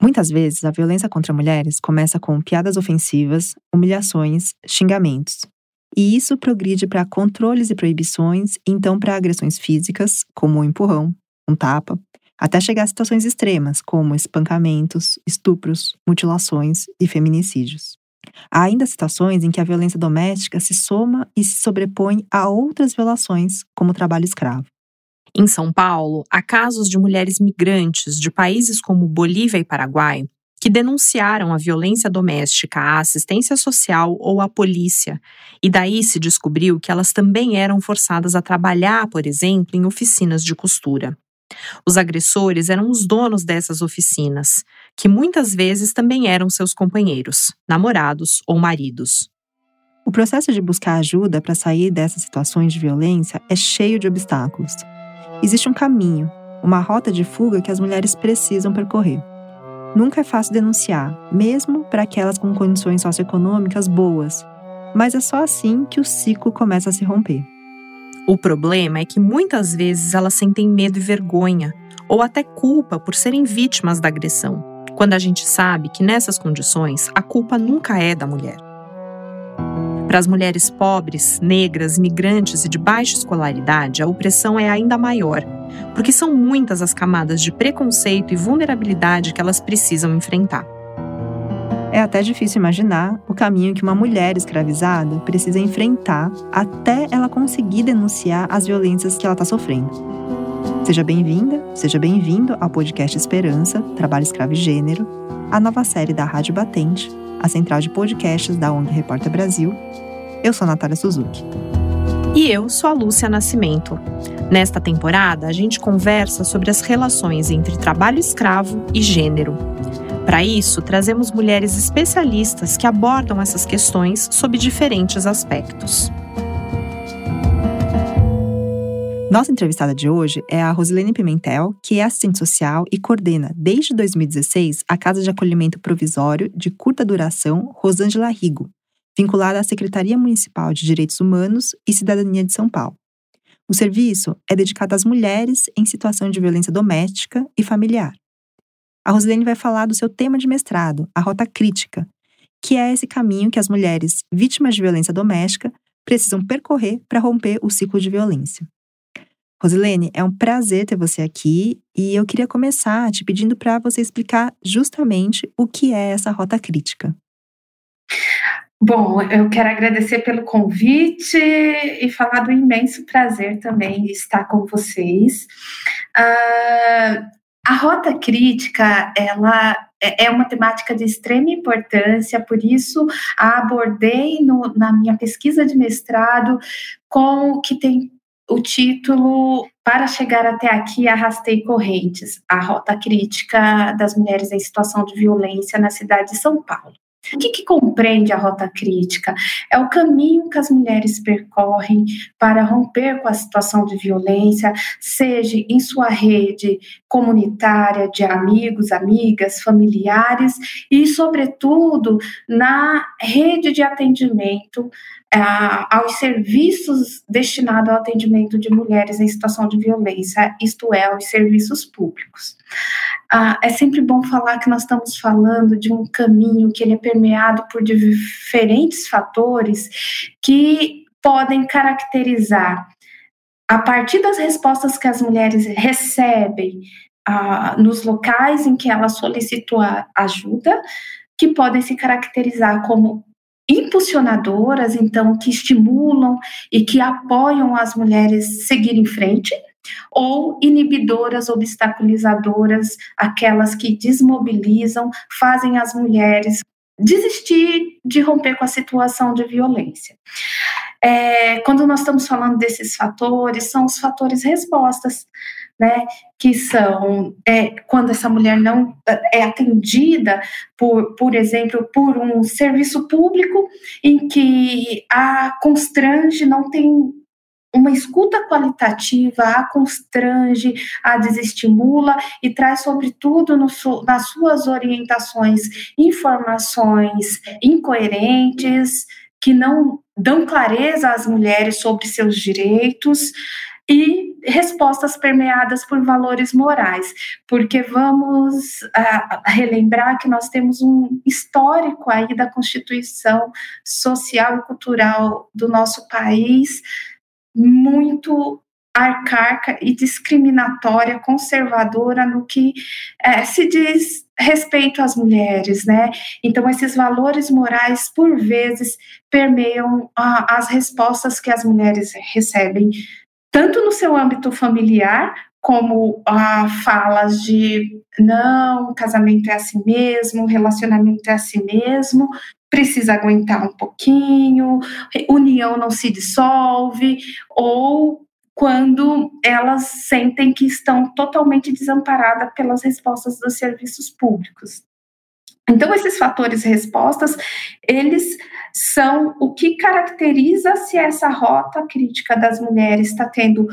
Muitas vezes, a violência contra mulheres começa com piadas ofensivas, humilhações, xingamentos. E isso progride para controles e proibições, e então para agressões físicas, como um empurrão, um tapa, até chegar a situações extremas, como espancamentos, estupros, mutilações e feminicídios. Há ainda situações em que a violência doméstica se soma e se sobrepõe a outras violações, como o trabalho escravo. Em São Paulo, há casos de mulheres migrantes de países como Bolívia e Paraguai que denunciaram a violência doméstica à assistência social ou à polícia, e daí se descobriu que elas também eram forçadas a trabalhar, por exemplo, em oficinas de costura. Os agressores eram os donos dessas oficinas, que muitas vezes também eram seus companheiros, namorados ou maridos. O processo de buscar ajuda para sair dessas situações de violência é cheio de obstáculos. Existe um caminho, uma rota de fuga que as mulheres precisam percorrer. Nunca é fácil denunciar, mesmo para aquelas com condições socioeconômicas boas, mas é só assim que o ciclo começa a se romper. O problema é que muitas vezes elas sentem medo e vergonha, ou até culpa por serem vítimas da agressão, quando a gente sabe que nessas condições a culpa nunca é da mulher. Para as mulheres pobres, negras, migrantes e de baixa escolaridade, a opressão é ainda maior, porque são muitas as camadas de preconceito e vulnerabilidade que elas precisam enfrentar. É até difícil imaginar o caminho que uma mulher escravizada precisa enfrentar até ela conseguir denunciar as violências que ela está sofrendo. Seja bem-vinda, seja bem-vindo ao podcast Esperança, Trabalho Escravo e Gênero, a nova série da Rádio Batente, a central de podcasts da ONG Repórter Brasil. Eu sou Natália Suzuki. E eu sou a Lúcia Nascimento. Nesta temporada, a gente conversa sobre as relações entre trabalho escravo e gênero. Para isso, trazemos mulheres especialistas que abordam essas questões sob diferentes aspectos. Nossa entrevistada de hoje é a Rosilene Pimentel, que é assistente social e coordena, desde 2016, a Casa de Acolhimento Provisório de Curta Duração Rosângela Rigo, vinculada à Secretaria Municipal de Direitos Humanos e Cidadania de São Paulo. O serviço é dedicado às mulheres em situação de violência doméstica e familiar. A Rosilene vai falar do seu tema de mestrado, a rota crítica, que é esse caminho que as mulheres vítimas de violência doméstica precisam percorrer para romper o ciclo de violência. Rosilene, é um prazer ter você aqui e eu queria começar te pedindo para você explicar justamente o que é essa rota crítica. Bom, eu quero agradecer pelo convite e falar do imenso prazer também de estar com vocês. Uh, a rota crítica, ela é, é uma temática de extrema importância, por isso a abordei no, na minha pesquisa de mestrado com que tem o título Para chegar até aqui, arrastei correntes, a rota crítica das mulheres em situação de violência na cidade de São Paulo. O que, que, compreende a rota crítica? É o caminho que as mulheres percorrem para romper com a situação de violência, seja em sua rede comunitária de amigos, amigas, familiares e, sobretudo, na rede de atendimento aos serviços destinados ao atendimento de mulheres em situação de violência, isto é, aos serviços públicos. Ah, é sempre bom falar que nós estamos falando de um caminho que ele é permeado por diferentes fatores que podem caracterizar a partir das respostas que as mulheres recebem ah, nos locais em que elas solicitam ajuda, que podem se caracterizar como impulsionadoras, então, que estimulam e que apoiam as mulheres seguir em frente, ou inibidoras, obstaculizadoras, aquelas que desmobilizam, fazem as mulheres desistir de romper com a situação de violência. É, quando nós estamos falando desses fatores, são os fatores respostas né, que são é, quando essa mulher não é atendida por, por exemplo, por um serviço público em que a constrange, não tem uma escuta qualitativa, a constrange, a desestimula e traz, sobretudo, no, nas suas orientações, informações incoerentes, que não dão clareza às mulheres sobre seus direitos, e respostas permeadas por valores morais, porque vamos uh, relembrar que nós temos um histórico aí da constituição social e cultural do nosso país muito arcaica e discriminatória, conservadora no que é, se diz respeito às mulheres, né? Então esses valores morais por vezes permeiam a, as respostas que as mulheres recebem tanto no seu âmbito familiar como a falas de não, casamento é assim mesmo, relacionamento é assim mesmo, precisa aguentar um pouquinho, união não se dissolve, ou quando elas sentem que estão totalmente desamparadas pelas respostas dos serviços públicos. Então, esses fatores respostas, eles são o que caracteriza se essa rota crítica das mulheres está tendo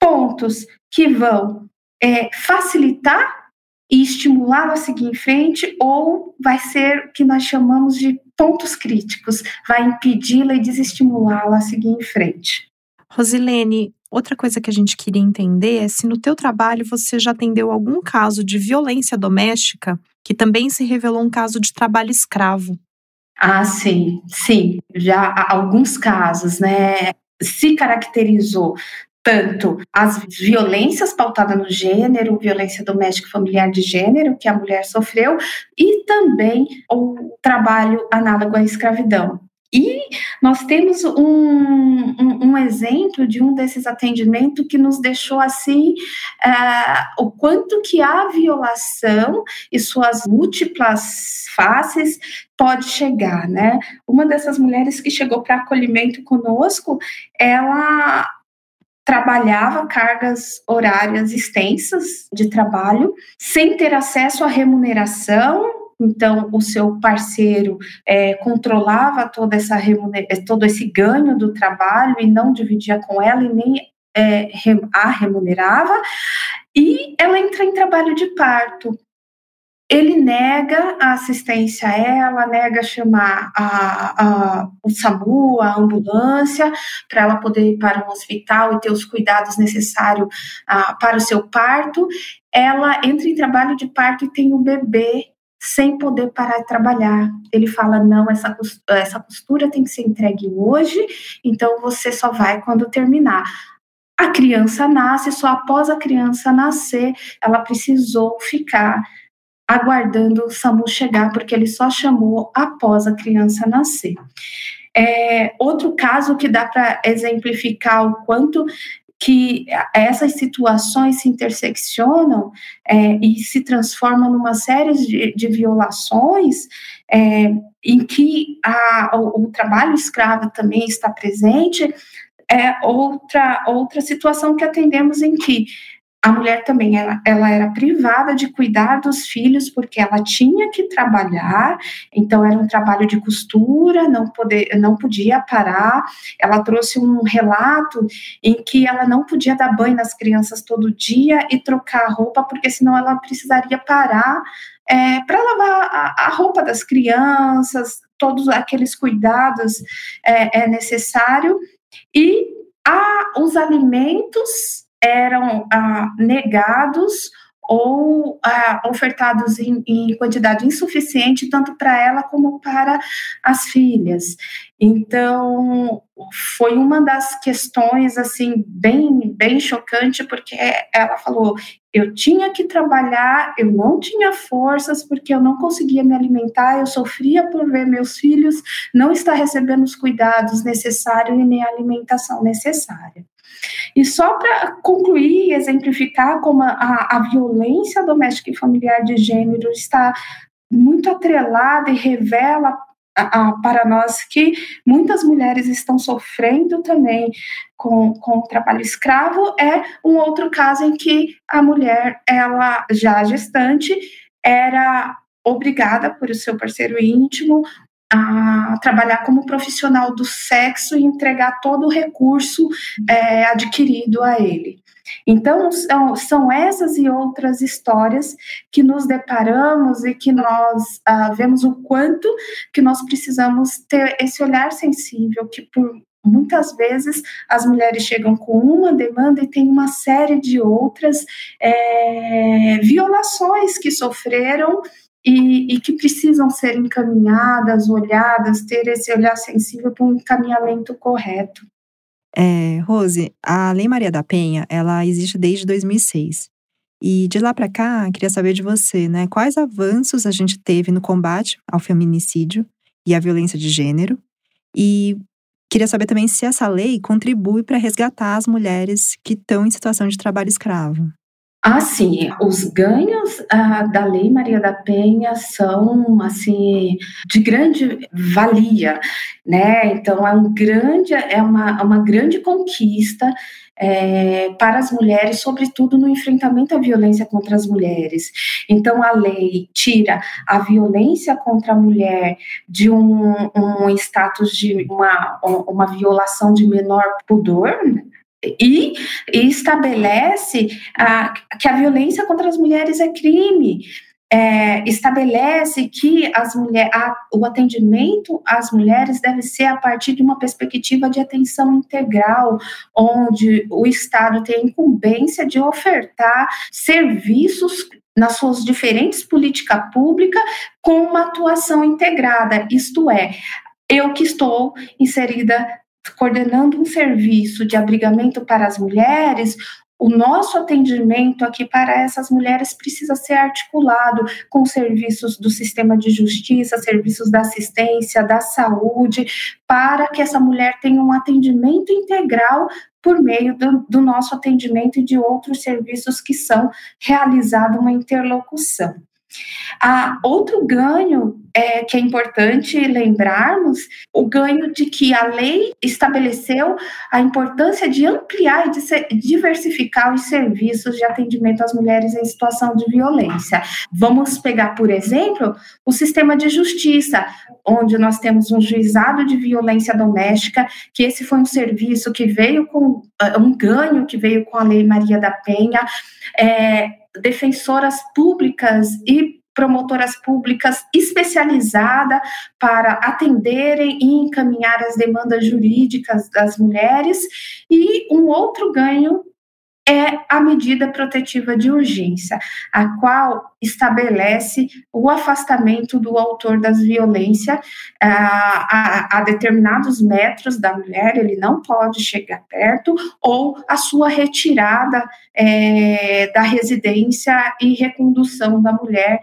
pontos que vão é, facilitar e estimulá-la a seguir em frente, ou vai ser o que nós chamamos de pontos críticos, vai impedi-la e desestimulá-la a seguir em frente. Rosilene, Outra coisa que a gente queria entender é se no teu trabalho você já atendeu algum caso de violência doméstica que também se revelou um caso de trabalho escravo. Ah, sim, sim, já há alguns casos, né? Se caracterizou tanto as violências pautadas no gênero, violência doméstica familiar de gênero que a mulher sofreu, e também o trabalho análogo à escravidão. E nós temos um, um, um, exemplo de um desses atendimentos que nos deixou assim uh, o quanto que a violação e suas múltiplas faces pode chegar, né? Uma dessas mulheres que chegou para acolhimento conosco, ela trabalhava cargas horárias extensas de trabalho, sem ter acesso à remuneração então o seu parceiro é, controlava toda essa todo esse ganho do trabalho e não dividia com ela e nem é, a remunerava, e ela entra em trabalho de parto. Ele nega a assistência a ela, nega chamar a, a, o SAMU, a ambulância, para ela poder ir para um hospital e ter os cuidados necessários ah, para o seu parto. Ela entra em trabalho de parto e tem o um bebê sem poder parar de trabalhar. Ele fala: não, essa essa costura tem que ser entregue hoje, então você só vai quando terminar. A criança nasce, só após a criança nascer, ela precisou ficar aguardando o SAMU chegar, porque ele só chamou após a criança nascer. É, outro caso que dá para exemplificar o quanto que essas situações se interseccionam é, e se transformam numa série de, de violações é, em que a, o, o, trabalho escravo também está presente, é outra, outra situação que atendemos em que a mulher também ela, ela era privada de cuidar dos filhos porque ela tinha que trabalhar, então era um trabalho de costura, não, poder, não podia parar. Ela trouxe um relato em que ela não podia dar banho nas crianças todo dia e trocar a roupa, porque senão ela precisaria parar é, para lavar a, a, roupa das crianças, todos aqueles cuidados é, é necessário. E a, os alimentos eram ah, negados ou ah, ofertados em, em, quantidade insuficiente tanto para ela como para as filhas. Então foi uma das questões assim bem bem chocante porque ela falou eu tinha que trabalhar, eu não tinha forças porque eu não conseguia me alimentar, eu sofria por ver meus filhos não estar recebendo os cuidados necessários e nem a alimentação necessária. E só para concluir e exemplificar como a, a violência doméstica e familiar de gênero está muito atrelada e revela para nós que muitas mulheres estão sofrendo também com, com o trabalho escravo. É um outro caso em que a mulher, ela já gestante, era obrigada por seu parceiro íntimo a trabalhar como profissional do sexo e entregar todo o recurso é, adquirido a ele. Então, são, essas e outras histórias que nos deparamos e que nós ah, vemos o quanto que nós precisamos ter esse olhar sensível, que por muitas vezes as mulheres chegam com uma demanda e tem uma série de outras é, violações que sofreram e, e, que precisam ser encaminhadas, olhadas, ter esse olhar sensível para um encaminhamento correto. É, Rose, a Lei Maria da Penha, ela existe desde 2006. E de lá para cá, queria saber de você, né? Quais avanços a gente teve no combate ao feminicídio e à violência de gênero? E queria saber também se essa lei contribui para resgatar as mulheres que estão em situação de trabalho escravo. Assim, os ganhos ah, da Lei Maria da Penha são assim de grande valia, né? Então é um grande, é uma, uma grande conquista é, para as mulheres, sobretudo no enfrentamento à violência contra as mulheres. Então, a lei tira a violência contra a mulher de um, um status de uma, uma violação de menor pudor, e, e estabelece a, que a violência contra as mulheres é crime. É, estabelece que as mulher, a, o atendimento às mulheres deve ser a partir de uma perspectiva de atenção integral, onde o Estado tem a incumbência de ofertar serviços nas suas diferentes políticas públicas com uma atuação integrada, isto é, eu que estou inserida coordenando um serviço de abrigamento para as mulheres, o nosso atendimento aqui para essas mulheres precisa ser articulado com serviços do sistema de justiça, serviços da assistência, da saúde, para que essa mulher tenha um atendimento integral por meio do, do nosso atendimento e de outros serviços que são realizada uma interlocução. Ah, outro ganho é, que é importante lembrarmos, o ganho de que a lei estabeleceu a importância de ampliar e de diversificar os serviços de atendimento às mulheres em situação de violência. Vamos pegar, por exemplo, o sistema de justiça, onde nós temos um juizado de violência doméstica, que esse foi um serviço que veio com uh, um ganho que veio com a Lei Maria da Penha. É, defensoras públicas e promotoras públicas especializadas para atenderem e encaminhar as demandas jurídicas das mulheres, e um outro ganho é a medida protetiva de urgência, a qual estabelece o afastamento do autor das violências a, a, a, determinados metros da mulher, ele não pode chegar perto, ou a sua retirada é, da residência e recondução da mulher,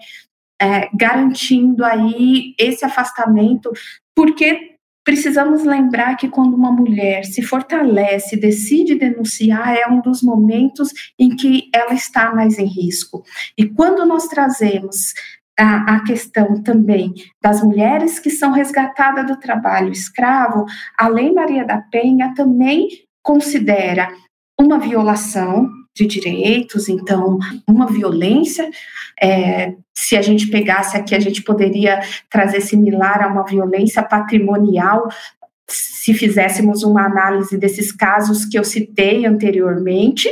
é, garantindo aí esse afastamento, porque Precisamos lembrar que quando uma mulher se fortalece, decide denunciar, é um dos momentos em que ela está mais em risco. E quando nós trazemos a, questão também das mulheres que são resgatadas do trabalho escravo, a Lei Maria da Penha também considera uma violação de direitos, então, uma violência. É, se a gente pegasse aqui, a gente poderia trazer similar a uma violência patrimonial, se fizéssemos uma análise desses casos que eu citei anteriormente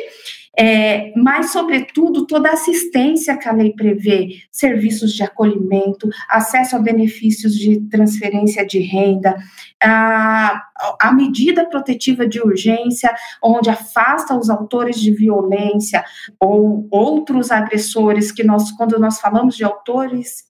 é, mas, sobretudo, toda a assistência que a lei prevê, serviços de acolhimento, acesso a benefícios de transferência de renda, a, a medida protetiva de urgência, onde afasta os autores de violência ou outros agressores, que nós, quando nós falamos de autores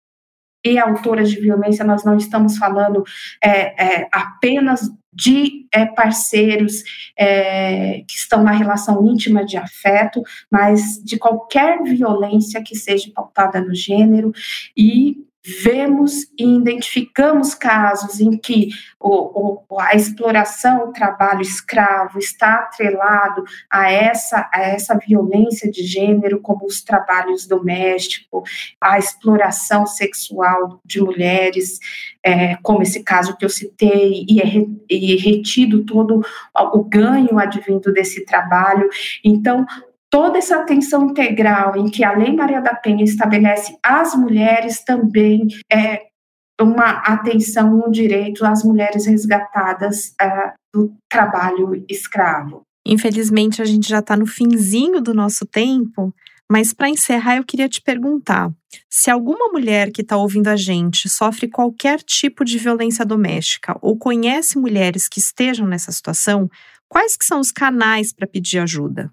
e autoras de violência, nós não estamos falando é, é, apenas de é, parceiros é, que estão na relação íntima de afeto, mas de qualquer violência que seja pautada no gênero e vemos e identificamos casos em que o, o, a exploração, o trabalho escravo está atrelado a essa, a essa violência de gênero, como os trabalhos domésticos, a exploração sexual de mulheres, é, como esse caso que eu citei, e é, e é retido todo o ganho advindo desse trabalho. Então, toda essa atenção integral em que a Lei Maria da Penha estabelece às mulheres também é uma atenção, um direito às mulheres resgatadas uh, do trabalho escravo. Infelizmente, a gente já está no finzinho do nosso tempo, Mas para encerrar, eu queria te perguntar: se alguma mulher que está ouvindo a gente sofre qualquer tipo de violência doméstica ou conhece mulheres que estejam nessa situação, quais que são os canais para pedir ajuda?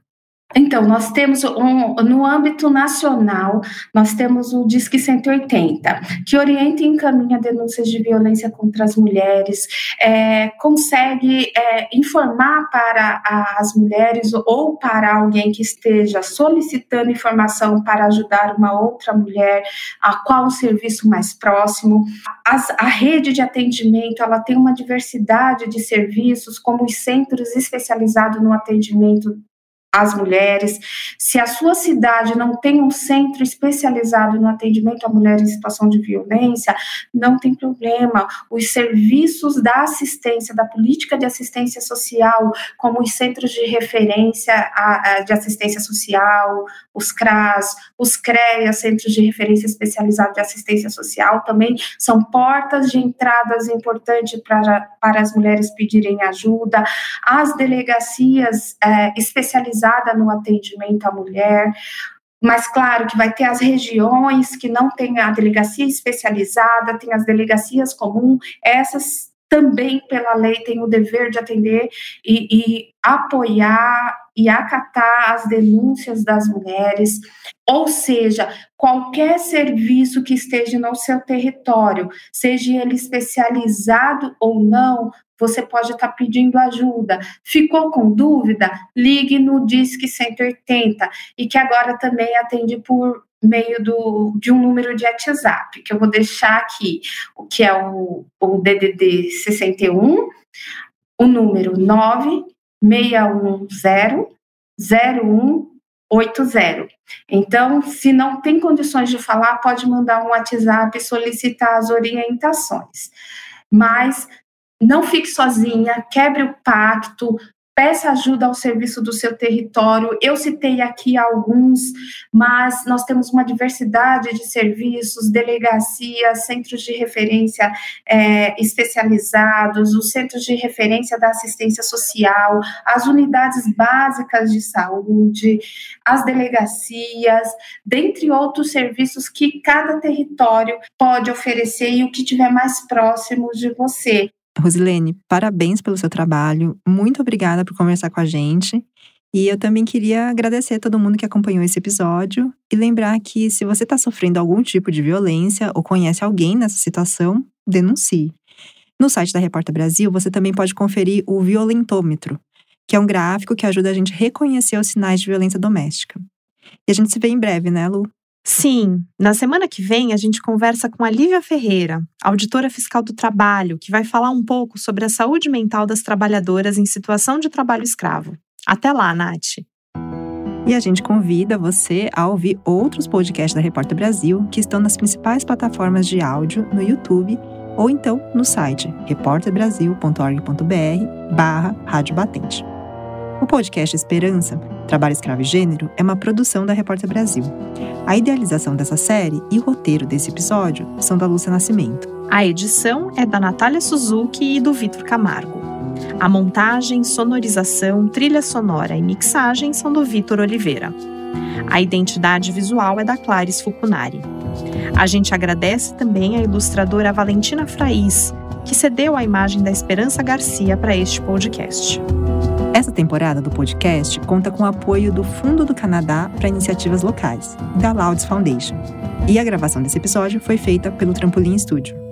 Então, nós temos um, no âmbito nacional, nós temos o Disque 180, que orienta e encaminha denúncias de violência contra as mulheres, é, consegue é, informar para as mulheres ou para alguém que esteja solicitando informação para ajudar uma outra mulher, a qual o serviço mais próximo. As, a rede de atendimento, ela tem uma diversidade de serviços, como os centros especializados no atendimento as mulheres. Se a sua cidade não tem um centro especializado no atendimento a mulheres em situação de violência, não tem problema. Os serviços da assistência, da política de assistência social, como os centros de referência de assistência social, os CRAS, os CREA, Centros de Referência Especializado de Assistência Social, também são portas de entradas importantes para, para as mulheres pedirem ajuda. As delegacias é, especializadas no atendimento à mulher, mas claro que vai ter as regiões que não tem a delegacia especializada, tem as delegacias comuns, essas também pela lei têm o dever de atender e, e apoiar e acatar as denúncias das mulheres, ou seja, qualquer serviço que esteja no seu território, seja ele especializado ou não, você pode estar pedindo ajuda. Ficou com dúvida? Ligue no Disque 180 e que agora também atende por meio do, de um número de WhatsApp, que eu vou deixar aqui, o que é o, o DDD 61, o número 9610 0180. Então, se não tem condições de falar, pode mandar um WhatsApp e solicitar as orientações. Mas não fique sozinha, quebre o pacto, peça ajuda ao serviço do seu território. Eu citei aqui alguns, mas nós temos uma diversidade de serviços, delegacias, centros de referência é, especializados, os centros de referência da assistência social, as unidades básicas de saúde, as delegacias, dentre outros serviços que cada território pode oferecer e o que tiver mais próximo de você. Rosilene, parabéns pelo seu trabalho. Muito obrigada por conversar com a gente. E eu também queria agradecer a todo mundo que acompanhou esse episódio e lembrar que se você está sofrendo algum tipo de violência ou conhece alguém nessa situação, denuncie. No site da Repórter Brasil, você também pode conferir o violentômetro, que é um gráfico que ajuda a gente a reconhecer os sinais de violência doméstica. E a gente se vê em breve, né, Lu? Sim, na semana que vem a gente conversa com a Lívia Ferreira, auditora fiscal do trabalho, que vai falar um pouco sobre a saúde mental das trabalhadoras em situação de trabalho escravo. Até lá, Nath! E a gente convida você a ouvir outros podcasts da Repórter Brasil que estão nas principais plataformas de áudio no YouTube ou então no site repórterbrasil.org.br barra Rádio Batente. O podcast Esperança, Trabalho Escravo e Gênero é uma produção da Repórter Brasil. A idealização dessa série e o roteiro desse episódio são da Lúcia Nascimento. A edição é da Natália Suzuki e do Vitor Camargo. A montagem, sonorização, trilha sonora e mixagem são do Vitor Oliveira. A identidade visual é da Clarice Fucunari. A gente agradece também a ilustradora Valentina Fraiz, que cedeu a imagem da Esperança Garcia para este podcast. Essa temporada do podcast conta com o apoio do Fundo do Canadá para Iniciativas Locais, da Louds Foundation. E a gravação desse episódio foi feita pelo Trampolim Studio.